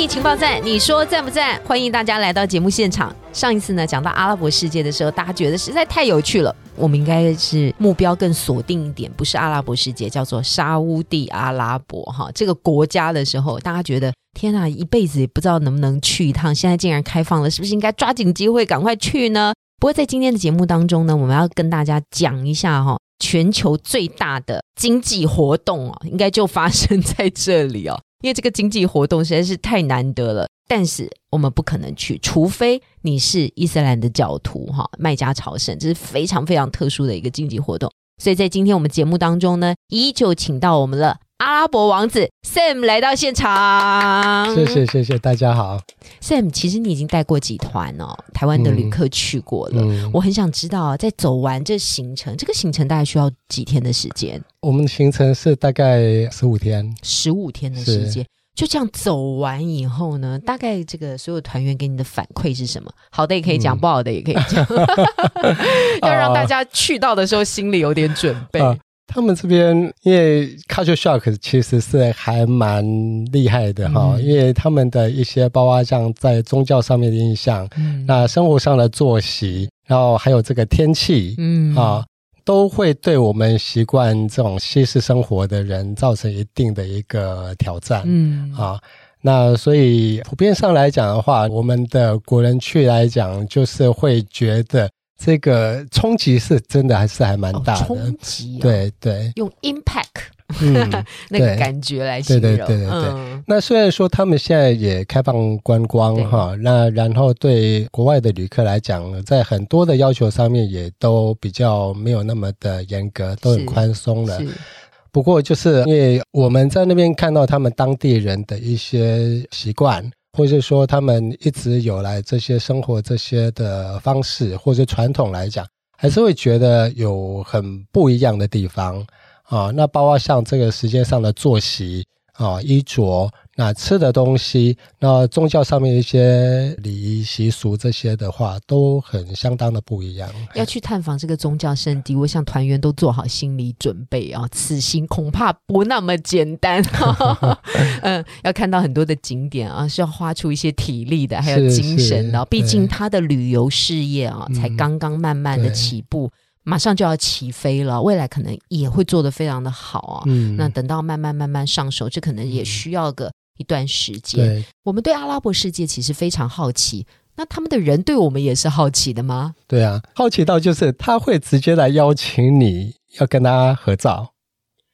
意情报站，你说赞不赞？欢迎大家来到节目现场。上一次呢，讲到阿拉伯世界的时候，大家觉得实在太有趣了。我们应该是目标更锁定一点，不是阿拉伯世界，叫做沙乌地阿拉伯哈这个国家的时候，大家觉得天啊，一辈子也不知道能不能去一趟，现在竟然开放了，是不是应该抓紧机会赶快去呢？不过在今天的节目当中呢，我们要跟大家讲一下哈，全球最大的经济活动哦，应该就发生在这里哦，因为这个经济活动实在是太难得了。但是我们不可能去，除非你是伊斯兰的教徒哈，卖家朝圣，这是非常非常特殊的一个经济活动。所以在今天我们节目当中呢，依旧请到我们了。阿拉伯王子 Sam 来到现场，谢谢谢谢大家好，Sam，其实你已经带过几团哦，台湾的旅客去过了，我很想知道，在走完这行程，这个行程大概需要几天的时间？我们的行程是大概十五天，十五天的时间，就这样走完以后呢，大概这个所有团员给你的反馈是什么？好的也可以讲，不好的也可以讲，要让大家去到的时候心里有点准备。他们这边因为 culture shock 其实是还蛮厉害的哈，因为他们的一些包括像在宗教上面的印象，那生活上的作息，然后还有这个天气，嗯。啊，都会对我们习惯这种西式生活的人造成一定的一个挑战，嗯。啊，那所以普遍上来讲的话，我们的国人去来讲，就是会觉得。这个冲击是真的还是还蛮大的，冲击对对，用 impact 那个感觉来形容。对对对对对。那虽然说他们现在也开放观光哈，那然后对国外的旅客来讲，在很多的要求上面也都比较没有那么的严格，都很宽松了。不过就是因为我们在那边看到他们当地人的一些习惯。或是说，他们一直有来这些生活这些的方式，或者传统来讲，还是会觉得有很不一样的地方啊。那包括像这个时间上的作息啊、衣着。那吃的东西，那宗教上面一些礼仪习俗这些的话，都很相当的不一样。要去探访这个宗教圣地，我想团员都做好心理准备啊，此行恐怕不那么简单。嗯，要看到很多的景点啊，是要花出一些体力的，还有精神的。毕竟他的旅游事业啊，才刚刚慢慢的起步，马上就要起飞了，未来可能也会做得非常的好啊。嗯，那等到慢慢慢慢上手，这可能也需要个。一段时间，我们对阿拉伯世界其实非常好奇。那他们的人对我们也是好奇的吗？对啊，好奇到就是他会直接来邀请你要跟他合照。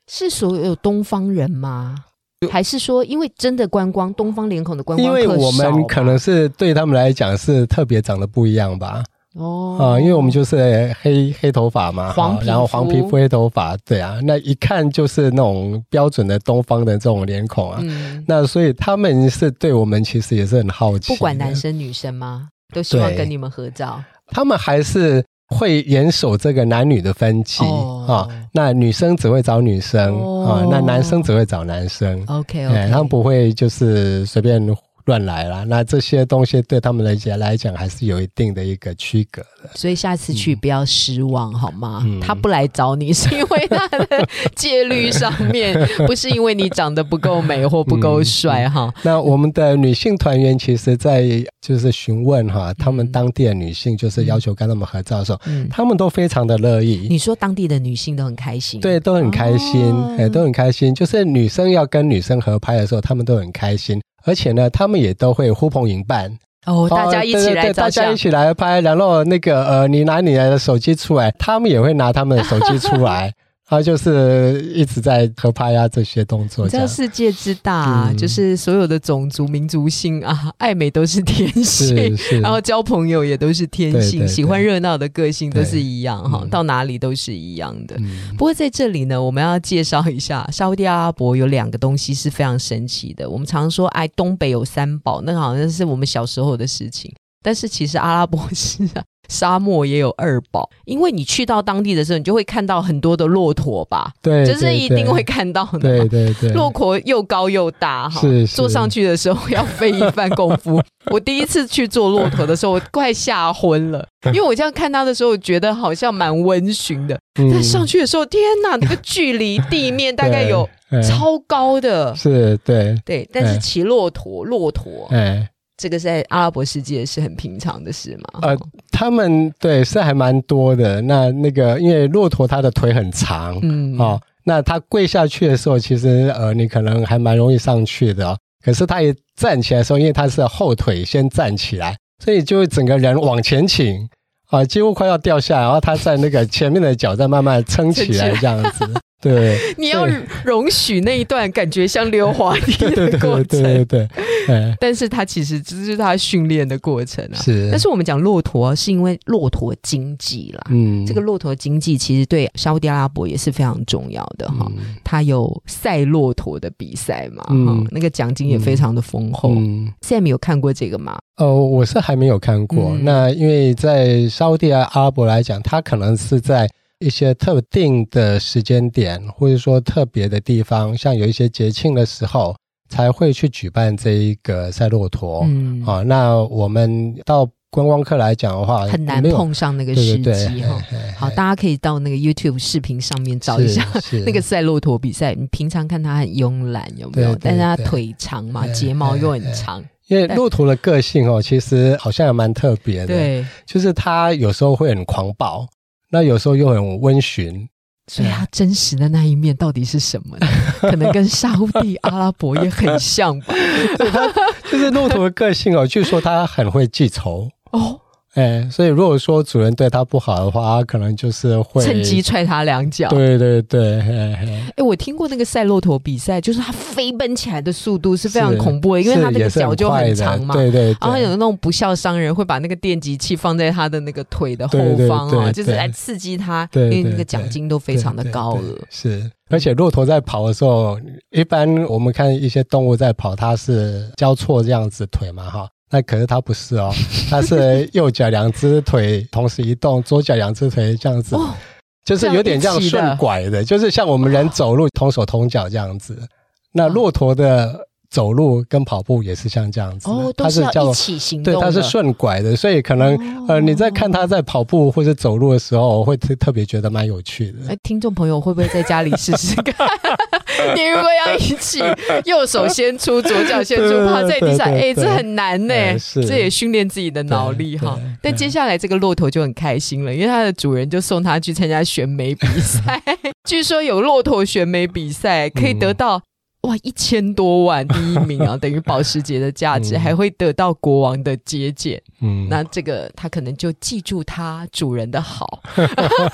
是所有东方人吗？还是说，因为真的观光东方脸孔的观光因为我们可能是对他们来讲是特别长得不一样吧。哦啊，因为我们就是黑黑头发嘛，黄然后黄皮肤黑头发，对啊，那一看就是那种标准的东方的这种脸孔啊。那所以他们是对我们其实也是很好奇，不管男生女生吗，都希望跟你们合照。他们还是会严守这个男女的分级啊，那女生只会找女生啊，那男生只会找男生。OK，OK，他们不会就是随便。乱来啦，那这些东西对他们来讲来讲还是有一定的一个区隔的。所以下次去不要失望，好吗？他不来找你是因为他的戒律上面，不是因为你长得不够美或不够帅哈。那我们的女性团员其实，在就是询问哈，他们当地的女性就是要求跟他们合照的时候，他们都非常的乐意。你说当地的女性都很开心，对，都很开心，哎，都很开心。就是女生要跟女生合拍的时候，他们都很开心。而且呢，他们也都会呼朋引伴哦，大家一起来，大家一起来拍，然后那个呃，你拿你的手机出来，他们也会拿他们的手机出来。他就是一直在合拍啊，这些动作。这世界之大，就是所有的种族、民族性啊，爱美都是天性，然后交朋友也都是天性，喜欢热闹的个性都是一样哈，到哪里都是一样的。不过在这里呢，我们要介绍一下沙地阿拉伯有两个东西是非常神奇的。我们常说，哎，东北有三宝，那好像是我们小时候的事情。但是其实阿拉伯是啊。沙漠也有二宝，因为你去到当地的时候，你就会看到很多的骆驼吧？对，就是一定会看到的。对对对，骆驼又高又大哈，是坐上去的时候要费一番功夫。我第一次去坐骆驼的时候，我快吓昏了，因为我这样看它的时候，觉得好像蛮温驯的。但上去的时候，天哪，那个距离地面大概有超高的，是，对对。但是骑骆驼，骆驼，哎。这个在阿拉伯世界是很平常的事吗？呃，他们对是还蛮多的。那那个因为骆驼它的腿很长，嗯，哦，那它跪下去的时候，其实呃，你可能还蛮容易上去的。可是它一站起来的时候，因为它是后腿先站起来，所以就会整个人往前倾，啊，几乎快要掉下，然后他在那个前面的脚在慢慢撑起来，这样子。对，你要容许那一段感觉像溜滑梯的 过程，对对对。但是它其实只是它训练的过程啊。是，但是我们讲骆驼，是因为骆驼经济啦。嗯，这个骆驼经济其实对沙特阿拉伯也是非常重要的哈。它有赛骆驼的比赛嘛，哈，那个奖金也非常的丰厚。Sam 有看过这个吗？哦，我是还没有看过。那因为在沙特阿拉伯来讲，它可能是在。一些特定的时间点，或者说特别的地方，像有一些节庆的时候，才会去举办这一个赛骆驼。嗯，啊，那我们到观光客来讲的话，很难碰上那个时机哈。好，大家可以到那个 YouTube 视频上面找一下 那个赛骆驼比赛。你平常看它很慵懒，有没有？但是它腿长嘛，睫毛又很长。因为骆驼的个性哦，其实好像也蛮特别的。对，就是它有时候会很狂暴。那有时候又很温驯，所以他真实的那一面到底是什么呢？可能跟沙地阿拉伯也很像吧。就是骆驼的个性哦，据说他很会记仇哦。哎，所以如果说主人对它不好的话，可能就是会趁机踹它两脚。对对对，哎，我听过那个赛骆驼比赛，就是它飞奔起来的速度是非常恐怖的，因为它那个脚就很长嘛。对对。然后有那种不孝商人会把那个电击器放在它的那个腿的后方啊，就是来刺激它，因为那个奖金都非常的高额。是，而且骆驼在跑的时候，一般我们看一些动物在跑，它是交错这样子腿嘛，哈。那可是它不是哦，它是右脚两只腿同时移动，左脚两只腿这样子，就是有点这样顺拐的，就是像我们人走路同手同脚这样子。那骆驼的。走路跟跑步也是像这样子，哦，都是要一起行动。对，它是顺拐的，所以可能呃，你在看他在跑步或者走路的时候，会特特别觉得蛮有趣的。哎，听众朋友会不会在家里试试看？你如果要一起，右手先出，左脚先出，趴在地上，哎，这很难呢。这也训练自己的脑力哈。但接下来这个骆驼就很开心了，因为它的主人就送它去参加选美比赛。据说有骆驼选美比赛可以得到。哇，一千多万第一名啊，等于保时捷的价值，还会得到国王的接见。嗯，那这个他可能就记住他主人的好，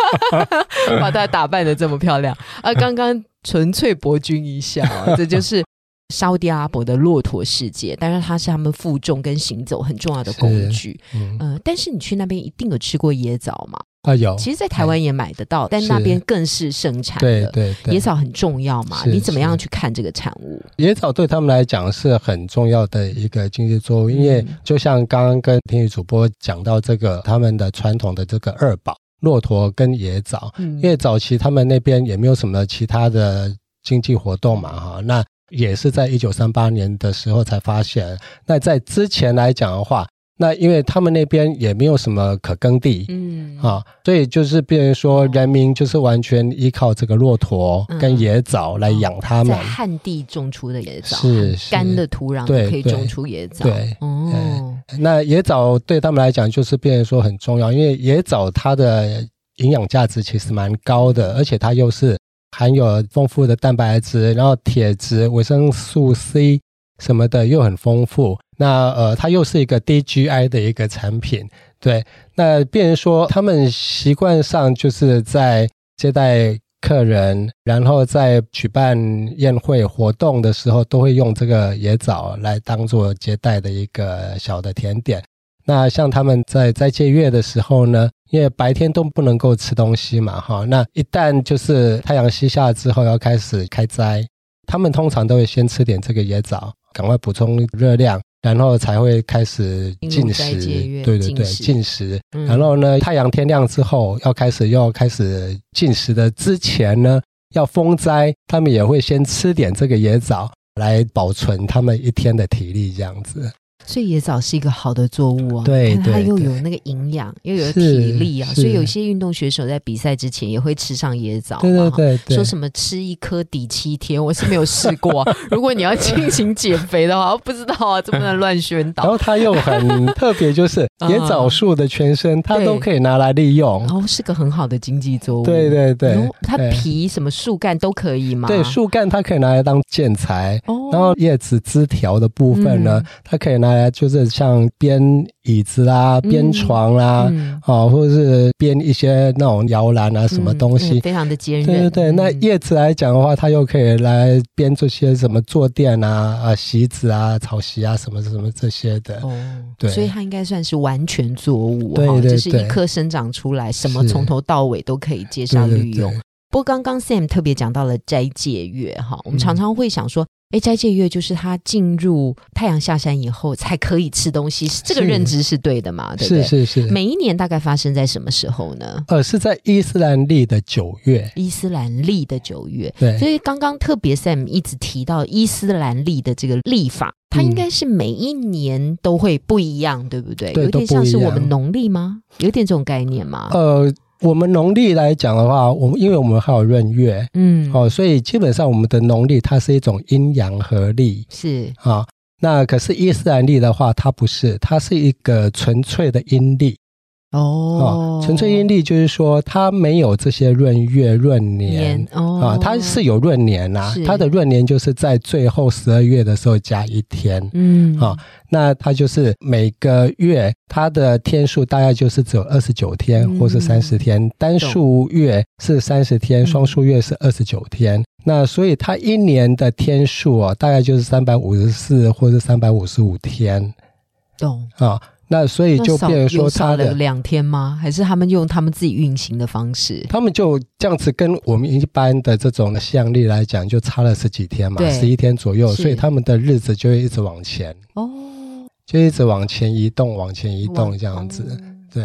把他打扮的这么漂亮啊！刚刚纯粹博君一笑，这就是 沙地阿拉伯的骆驼世界。当然，它是他们负重跟行走很重要的工具。嗯，但是你去那边一定有吃过椰枣吗？啊有，其实，在台湾也买得到，但那边更是盛产的。对对，野草很重要嘛？你怎么样去看这个产物？野草对他们来讲是很重要的一个经济作物，因为就像刚刚跟听雨主播讲到这个他们的传统的这个二宝骆驼跟野枣，因为早期他们那边也没有什么其他的经济活动嘛，哈，那也是在一九三八年的时候才发现。那在之前来讲的话。那因为他们那边也没有什么可耕地，嗯。啊，所以就是变成说人民就是完全依靠这个骆驼跟野枣来养他们。在旱地种出的野枣，是干的土壤可以种出野枣。对，哦，那野枣对他们来讲就是变成说很重要，因为野枣它的营养价值其实蛮高的，而且它又是含有丰富的蛋白质，然后铁质、维生素 C 什么的又很丰富。那呃，它又是一个低 GI 的一个产品，对。那别人说他们习惯上就是在接待客人，然后在举办宴会活动的时候，都会用这个野枣来当做接待的一个小的甜点。那像他们在斋戒月的时候呢，因为白天都不能够吃东西嘛，哈。那一旦就是太阳西下之后要开始开斋，他们通常都会先吃点这个野枣，赶快补充热量。然后才会开始进食，对对对，进食。然后呢，太阳天亮之后，要开始要开始进食的之前呢，要封斋，他们也会先吃点这个野枣来保存他们一天的体力，这样子。所以野枣是一个好的作物啊，对，它又有那个营养，又有体力啊，所以有些运动选手在比赛之前也会吃上野枣，对对对，说什么吃一颗抵七天，我是没有试过。如果你要进行减肥的话，我不知道啊，这不能乱宣导。然后它又很 特别，就是野枣树的全身，它都可以拿来利用，然后是个很好的经济作物。对对对，它皮什么树干都可以吗？对，树干它可以拿来当建材，然后叶子枝条的部分呢，它可以拿。就是像编椅子啦、编床啦，啊，或者是编一些那种摇篮啊，什么东西，非常的坚韧。对对对，那叶子来讲的话，它又可以来编这些什么坐垫啊、啊席子啊、草席啊，什么什么这些的。哦，对，所以它应该算是完全作物，对对，就是一棵生长出来，什么从头到尾都可以接上利用。不过刚刚 Sam 特别讲到了斋戒月，哈，我们常常会想说。哎，斋戒月就是他进入太阳下山以后才可以吃东西，这个认知是对的嘛？对不对？是是是。每一年大概发生在什么时候呢？呃，是在伊斯兰历的九月。伊斯兰历的九月。对。所以刚刚特别 Sam 一直提到伊斯兰历的这个历法，它应该是每一年都会不一样，对不对？对，有点像是我们农历吗？有点这种概念吗？呃。我们农历来讲的话，我们因为我们还有闰月，嗯，哦，所以基本上我们的农历它是一种阴阳合历，是啊。那可是伊斯兰历的话，它不是，它是一个纯粹的阴历。哦，纯粹阴历就是说，它没有这些闰月、闰年。啊，它是有闰年呐，它的闰年就是在最后十二月的时候加一天，嗯，啊，那它就是每个月它的天数大概就是只有二十九天或是三十天，单数月是三十天，双数月是二十九天，那所以它一年的天数啊，大概就是三百五十四或者三百五十五天，懂。啊。那所以就变成说，他的两天吗？还是他们用他们自己运行的方式？他们就这样子跟我们一般的这种西阳历来讲，就差了十几天嘛，十一天左右，所以他们的日子就会一直往前哦，就一直往前移动，往前移动这样子。对，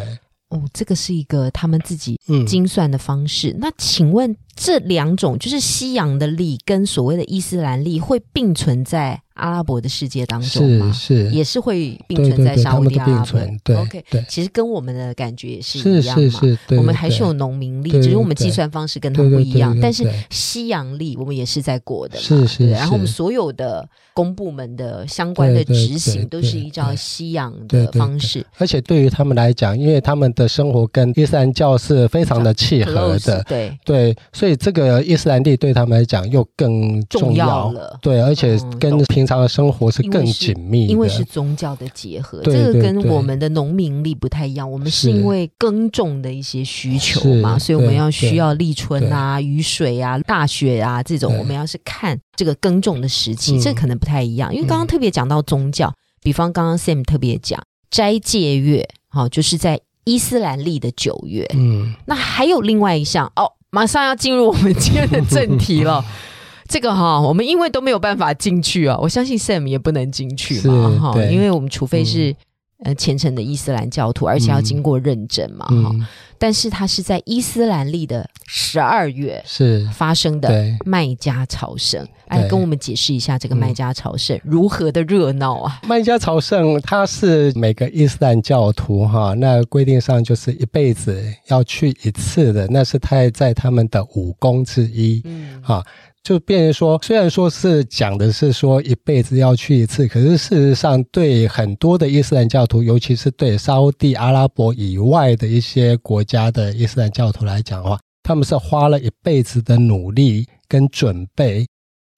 哦，这个是一个他们自己精算的方式。那请问这两种就是西洋的历跟所谓的伊斯兰历会并存在？阿拉伯的世界当中嘛是也是会并存在沙地阿拉伯。对，OK，对，其实跟我们的感觉也是一样嘛。是是是，我们还是有农民力，只是我们计算方式跟他们不一样。但是西洋力我们也是在过的嘛。是是。然后我们所有的公部门的相关的执行都是依照西洋的方式。而且对于他们来讲，因为他们的生活跟伊斯兰教是非常的契合的，对对，所以这个伊斯兰历对他们来讲又更重要了。对，而且跟平常的生活是。更紧密，因为是宗教的结合，这个跟我们的农民力不太一样。我们是因为耕种的一些需求嘛，所以我们要需要立春啊、雨水啊、大雪啊这种。我们要是看这个耕种的时期，这可能不太一样。因为刚刚特别讲到宗教，比方刚刚 Sam 特别讲斋戒月，好，就是在伊斯兰历的九月。嗯，那还有另外一项哦，马上要进入我们今天的正题了。这个哈，我们因为都没有办法进去啊，我相信 Sam 也不能进去嘛，哈，因为我们除非是呃虔诚的伊斯兰教徒，而且要经过认证嘛，哈。但是它是在伊斯兰历的十二月是。发生的麦加朝圣，哎，跟我们解释一下这个麦加朝圣如何的热闹啊？麦加朝圣它是每个伊斯兰教徒哈，那规定上就是一辈子要去一次的，那是他在他们的武功之一，嗯，哈。就变成说，虽然说是讲的是说一辈子要去一次，可是事实上对很多的伊斯兰教徒，尤其是对沙地阿拉伯以外的一些国家的伊斯兰教徒来讲的话，他们是花了一辈子的努力跟准备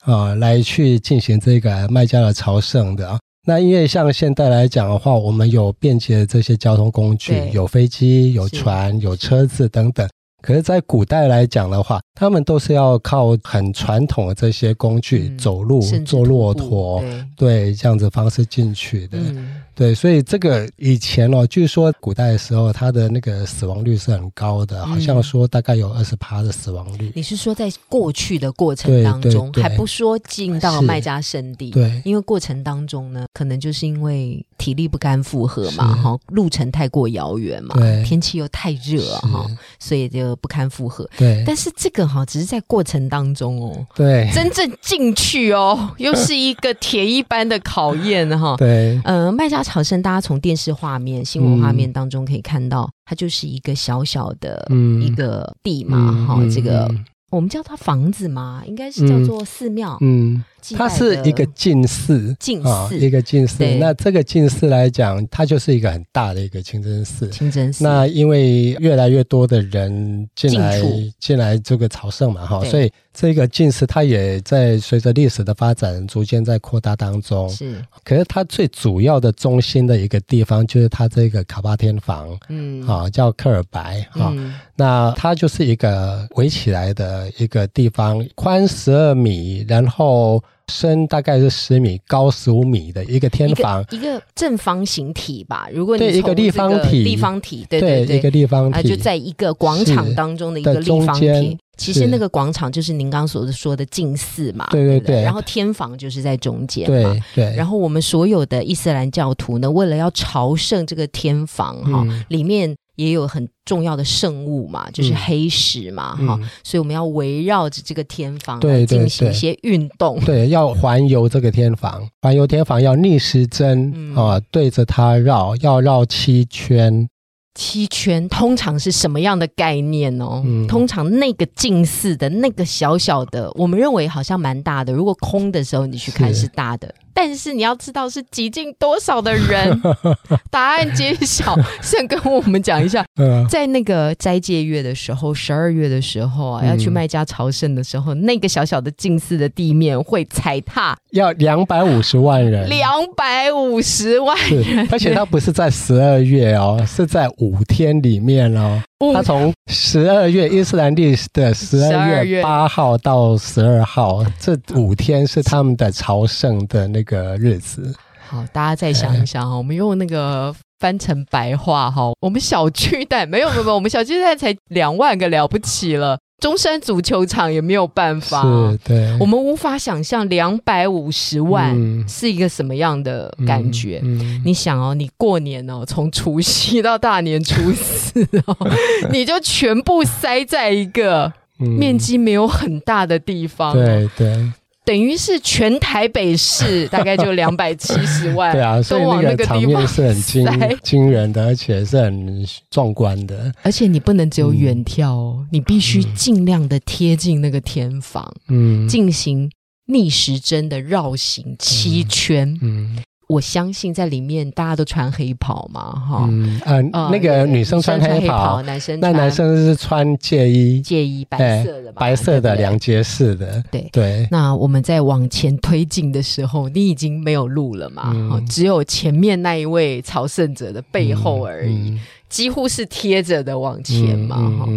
啊，来去进行这个麦加的朝圣的啊。那因为像现在来讲的话，我们有便捷的这些交通工具，有飞机、有船、有车子等等。可是，在古代来讲的话，他们都是要靠很传统的这些工具，走路、坐骆驼，对这样子方式进去的。对，所以这个以前哦，据说古代的时候，它的那个死亡率是很高的，好像说大概有二十趴的死亡率。你是说在过去的过程当中，还不说进到卖家圣地？对，因为过程当中呢，可能就是因为体力不堪负荷嘛，哈，路程太过遥远嘛，天气又太热哈，所以就不堪负荷。对，但是这个哈，只是在过程当中哦，对，真正进去哦，又是一个铁一般的考验哈。对，呃，麦加朝圣，大家从电视画面、新闻画面当中可以看到，它就是一个小小的一个地嘛，哈，这个。我们叫它房子嘛？应该是叫做寺庙。嗯，它是一个净寺，净寺一个近寺。那这个近寺来讲，它就是一个很大的一个清真寺。清真寺。那因为越来越多的人进来进来这个朝圣嘛，哈，所以这个近寺它也在随着历史的发展，逐渐在扩大当中。是。可是它最主要的中心的一个地方，就是它这个卡巴天房。嗯。啊，叫克尔白。哈。那它就是一个围起来的一个地方，宽十二米，然后深大概是十米，高十五米的一个天房，一个正方形体吧。如果你对一个立方体，立方体，对对对，一个立方体，就在一个广场当中的一个立方体。其实那个广场就是您刚所说的近寺嘛，对对对。然后天房就是在中间嘛，对。然后我们所有的伊斯兰教徒呢，为了要朝圣这个天房哈，里面。也有很重要的圣物嘛，就是黑石嘛，哈，所以我们要围绕着这个天房来进行一些运动，对，要环游这个天房，环游天房要逆时针啊，对着它绕，要绕七圈。七圈通常是什么样的概念哦？通常那个近似的那个小小的，我们认为好像蛮大的。如果空的时候你去看是大的，但是你要知道是挤进多少的人。答案揭晓，先跟我们讲一下，在那个斋戒月的时候，十二月的时候啊，要去麦加朝圣的时候，那个小小的近似的地面会踩踏，要两百五十万人，两百五十万人，而且它不是在十二月哦，是在五。五天里面哦，他从十二月伊斯兰历的十二月八号到十二号，这五天是他们的朝圣的那个日子。好，大家再想一想哈，我们用那个翻成白话哈，我们小巨蛋没有没有，我们小巨蛋才两万个了不起了。中山足球场也没有办法，是对，我们无法想象两百五十万是一个什么样的感觉。你想哦，你过年哦，从除夕到大年初四哦，你就全部塞在一个面积没有很大的地方，对对。等于是全台北市大概就两百七十万，对啊，所以那个场面是很惊惊人的，而且是很壮观的。而且你不能只有远眺哦，你必须尽量的贴近那个天房，嗯，进行逆时针的绕行七圈，嗯。我相信在里面大家都穿黑袍嘛，哈，嗯，那个女生穿黑袍，男生那男生是穿戒衣，戒衣白色的，白色的两节式的，对。对。那我们在往前推进的时候，你已经没有路了嘛，只有前面那一位朝圣者的背后而已，几乎是贴着的往前嘛，哈，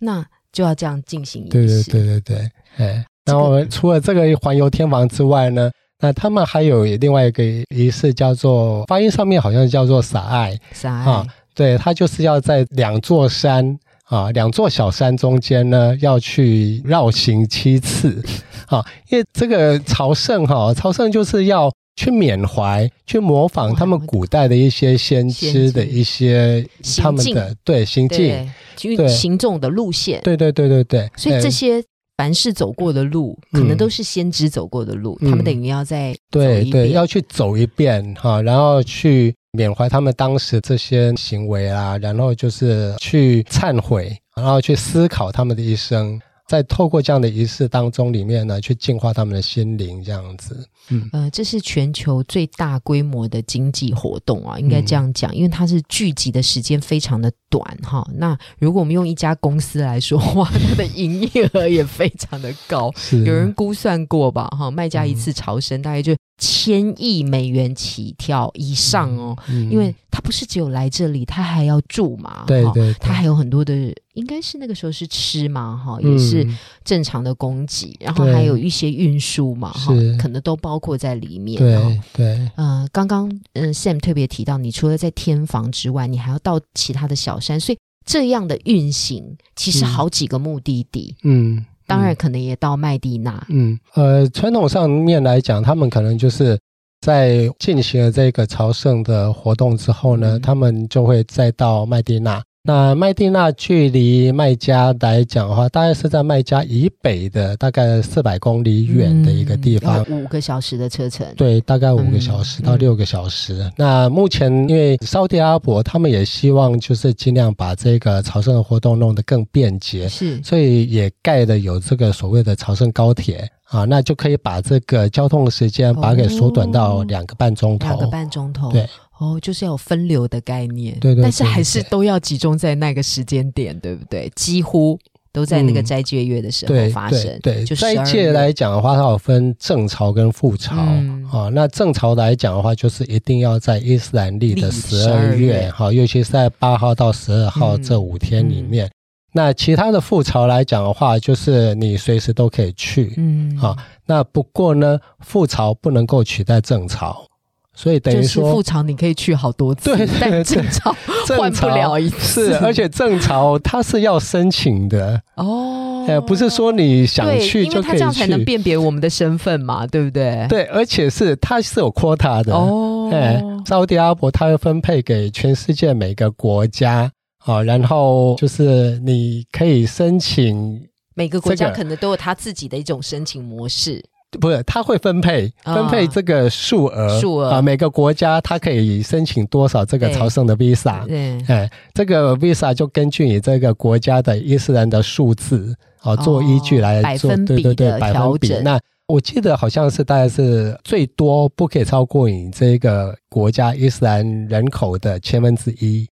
那就要这样进行仪式，对对对对对，哎，然后除了这个环游天房之外呢？那他们还有另外一个仪式，叫做发音上面好像叫做撒爱，撒爱，对，他就是要在两座山啊，两座小山中间呢，要去绕行七次，啊，因为这个朝圣哈，朝圣就是要去缅怀、去模仿他们古代的一些先知的一些他们的对行径，对行走的路线，对对对对对，所以这些。凡是走过的路，可能都是先知走过的路，他们等于要在对对要去走一遍哈，然后去缅怀他们当时这些行为啊，然后就是去忏悔，然后去思考他们的一生。在透过这样的仪式当中，里面呢，去净化他们的心灵，这样子。嗯，呃，这是全球最大规模的经济活动啊，应该这样讲，因为它是聚集的时间非常的短哈。那如果我们用一家公司来说话，它的营业额也非常的高。有人估算过吧？哈，卖家一次朝圣大概就千亿美元起跳以上哦，嗯因为他不是只有来这里，他还要住嘛，哈对对对。他还有很多的，应该是那个时候是吃嘛，哈，也是嗯正常的供给，然后对。还有一些运输嘛，哈是，可能都包括在里面。哈对对。呃，刚刚嗯、Sam 特别提到，你除了在天房之外，你还要到其他的小山，所以这样的运行其实嗯。好几个目的地，嗯，当然可能也到麦地那。嗯，呃，传统上面来讲，他们可能就是在进行了这个朝圣的活动之后呢，嗯他们就会再到麦地那。那麦地那距离麦加来讲的话，大概是在麦加以北的大概四百公里远的一个地方。五个小时的车程。对，大概五个小时嗯到六个小时。那目前因为沙特阿拉伯他们也希望就是尽量把这个朝圣的活动弄得更便捷，是所以也盖了有这个所谓的朝圣高铁啊，那就可以把这个交通的时间把它给缩短到哦两个半钟头。两个半钟头。对哦，就是要有分流的概念。对对对但是还是都要集中在那个时间点，对不对？几乎都在那个嗯斋戒月的时候对发生。对对，就斋12月戒来讲的话，它有分正朝跟副朝、嗯啊。那正朝来讲的话，就是一定要在伊斯兰历的十二月月，哈，尤其是在八号到十二号嗯这五天里面。那其他的副朝来讲的话，就是你随时都可以去。嗯，好那不过呢，副朝不能够取代正朝，所以等于是说复朝你可以去好多次，对对但对正朝 换不了一次。是，而且正朝它是要申请的，哦，呃，不是说你想去就可以因为他这样才能。辨别我们的身份嘛，对不对？对，而且是它是有 quota 的。哦，哎，沙特阿拉伯它会分配给全世界每个国家，啊、然后就是你可以申请，每个国家可能都有他自己的一种申请模式。不是，他会分配啊。分配这个数额，数额。啊，每个国家它可以申请多少这个朝圣的 visa，对，哎，这个 visa 就根据你这个国家的伊斯兰的数字，哦，做依据来做，对对对，百分比。那我记得好像是大概是最多不可以超过你这个国家伊斯兰人口的千分之一。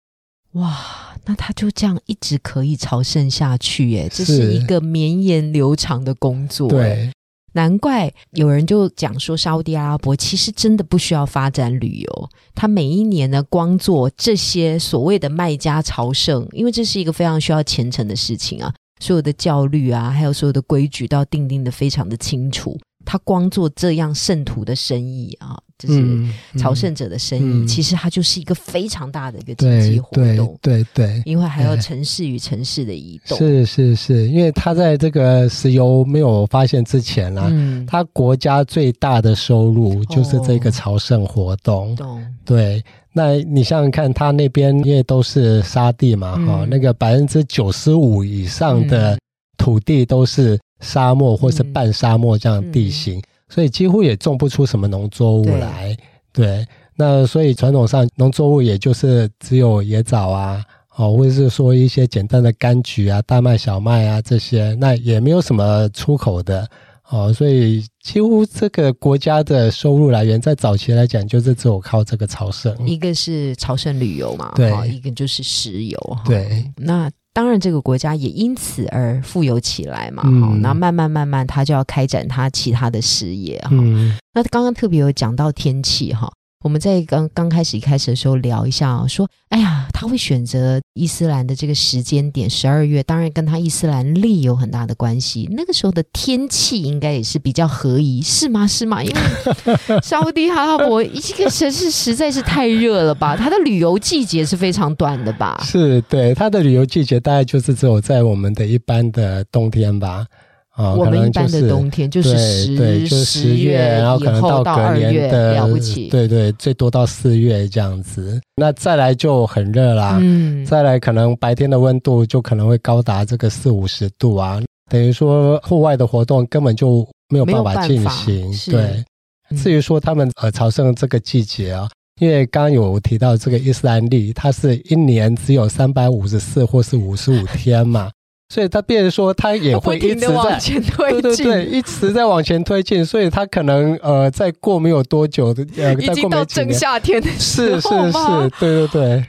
哇，那他就这样一直可以朝圣下去，耶，是一个绵延流长的工作。，对，难怪有人就讲说，沙乌地阿拉伯其实真的不需要发展旅游，他每一年呢，光做这些所谓的卖家朝圣，因为这是一个非常需要虔诚的事情啊，所有的教律啊，还有所有的规矩都要定定的非常的清楚。他光做这样圣徒的生意啊，就是嗯朝圣者的生意，嗯其实它就是一个非常大的一个经济对活对动。对对。因为还有城市与城市的移动。是是是，因为他在这个石油没有发现之前啊，嗯，他国家最大的收入就是这个哦朝圣活动。懂。对，那你想想看，他那边因为都是沙地嘛，哈、嗯那个百分之九十五以上的嗯土地都是沙漠或是半沙漠这样地形，所以几乎也种不出什么农作物来。对，那所以传统上农作物也就是只有野枣啊。哦，或者是说一些简单的柑橘啊、大麦、小麦啊这些，那也没有什么出口的哦，所以几乎这个国家的收入来源，在早期来讲，就是只有靠这个朝圣。一个是朝圣旅游嘛，对哈一个就是石油，哈对，那当然这个国家也因此而富有起来嘛，嗯哈、那慢慢慢慢，他就要开展他其他的事业，哈、嗯那刚刚特别有讲到天气，哈。我们在刚刚开始一开始的时候聊一下啊，说，哎呀，他会选择伊斯兰的这个时间点，十二月，当然跟他伊斯兰历有很大的关系。那个时候的天气应该也是比较合宜，是吗？是吗？因为 沙烏地阿拉伯这个城市实在是太热了吧，它的旅游季节是非常短的吧？是对它的旅游季节，大概就是只有在我们的一般的冬天吧。啊、我可能们一般的就是冬天就是对十对，就是十月，然后可能到隔年的了不起。对对，最多到四月这样子。那再来就很热啦，嗯，再来可能白天的温度就可能会高达这个四五十度啊，等于说户外的活动根本就没有办法进行。对，嗯至于说他们呃朝圣这个季节啊，因为刚刚有提到这个伊斯兰历，它是一年只有三百五十四或是五十五天嘛，所以他变成说他也会一直在往前推进，对对对，一直在往前推进，所以他可能呃再过没有多久的呃已再经到正夏天的时是是候吗？是，对对。对。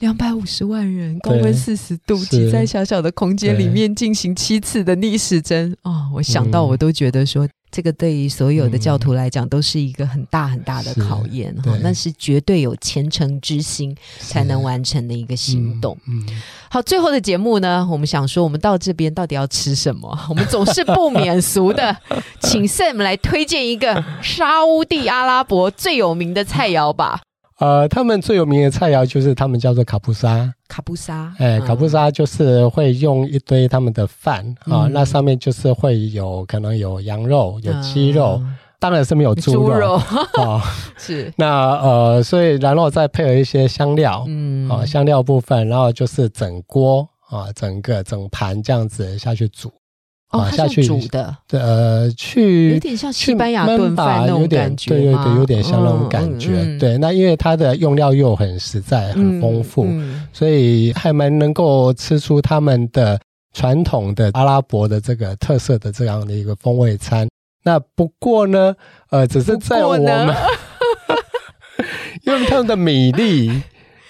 两百五十万人，高温对四十度，挤在小小的空间里面进行七次的逆时针。哦，我想到嗯。我都觉得说，这个对于所有的教徒来讲都是一个很大很大的考验哈，那是绝对有虔诚之心才能完成的一个行动。嗯，好，最后的节目呢，我们想说，我们到这边到底要吃什么？我们总是不免俗的，请 Sam 来推荐一个沙地阿拉伯最有名的菜肴吧。呃，他们最有名的菜肴就是他们叫做卡布沙。卡布沙，哎，卡布沙就是会用一堆他们的饭啊，那上面就是会有可能有羊肉、有鸡肉，当然是没有猪肉啊。是那呃，所以然后再配合一些香料，嗯，啊，香料部分，然后就是整锅啊，整个整盘这样子下去煮。哦，下去煮的，呃，去有点像西班牙炖饭那种感觉，对对对，有点像那种感觉。对，那因为它的用料又很实在、很丰富，所以还蛮能够吃出他们的传统的阿拉伯的这个特色的这样的一个风味餐。那不过呢，呃，只是在我们 用他们的米粒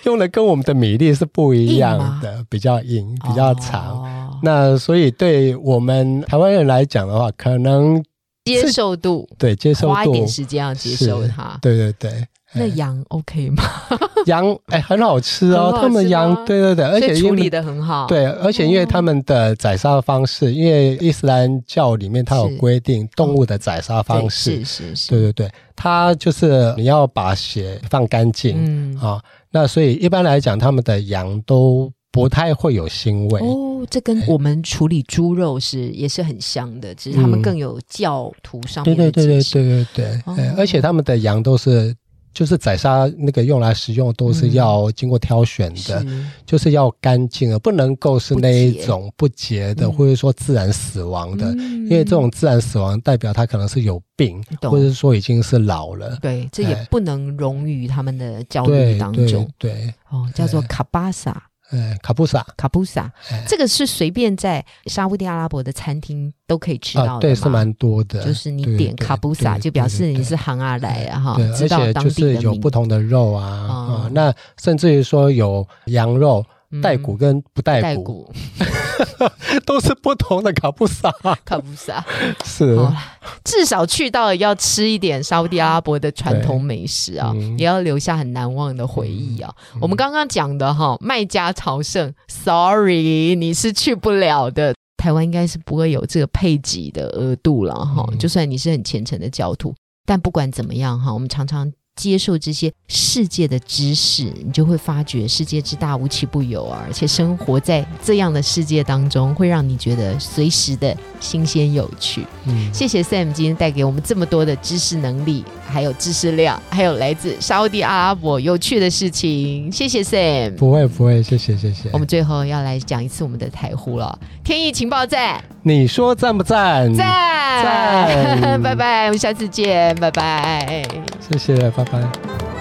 用的跟我们的米粒是不一样的，比较硬，比较长。那所以对我们台湾人来讲的话，可能接受度对接受度花一点时间要接受它。对对对，那羊 OK 吗？羊哎很好吃哦，他们羊对对对，而且处理的很好。对，而且因为他们的宰杀方式，因为伊斯兰教里面它有规定动物的宰杀方式，是是是，对对对，它就是你要把血放干净，嗯。啊，那所以一般来讲，他们的羊都。不太会有腥味。哦，这跟我们处理猪肉是也是很香的，只是他们更有教徒上面的对对对对对对对，而且他们的羊都是就是宰杀那个用来食用都是要经过挑选的，就是要干净的，不能够是那一种不洁的，或者说自然死亡的，因为这种自然死亡代表它可能是有病，或者说已经是老了。对，这也不能融于他们的教育当中。对，哦，叫做卡巴萨。呃，卡布萨，卡布萨，这个是随便在沙地阿拉伯的餐厅都可以吃到的对，是蛮多的。就是你点卡布萨，就表示你是行阿来啊，哈，知道当地的有不同的肉啊，啊，那甚至于说有羊肉。带骨跟不带骨，都是不同的卡布萨。卡布萨是，至少去到要吃一点沙地阿拉伯的传统美食啊，也要留下很难忘的回忆啊。我们刚刚讲的哈，麦家朝圣，Sorry，你是去不了的。台湾应该是不会有这个配给的额度了哈。就算你是很虔诚的教徒，但不管怎么样哈，我们常常。接受这些世界的知识，你就会发觉世界之大无奇不有啊！而且生活在这样的世界当中，会让你觉得随时的新鲜有趣。嗯，谢谢 Sam 今天带给我们这么多的知识能力，还有知识量，还有来自沙地阿拉伯有趣的事情。谢谢 Sam，不会不会，谢谢谢谢。我们最后要来讲一次我们的台呼了，天意情报站，你说赞不赞？赞赞，拜拜，我们下次见，拜拜，谢谢，拜拜。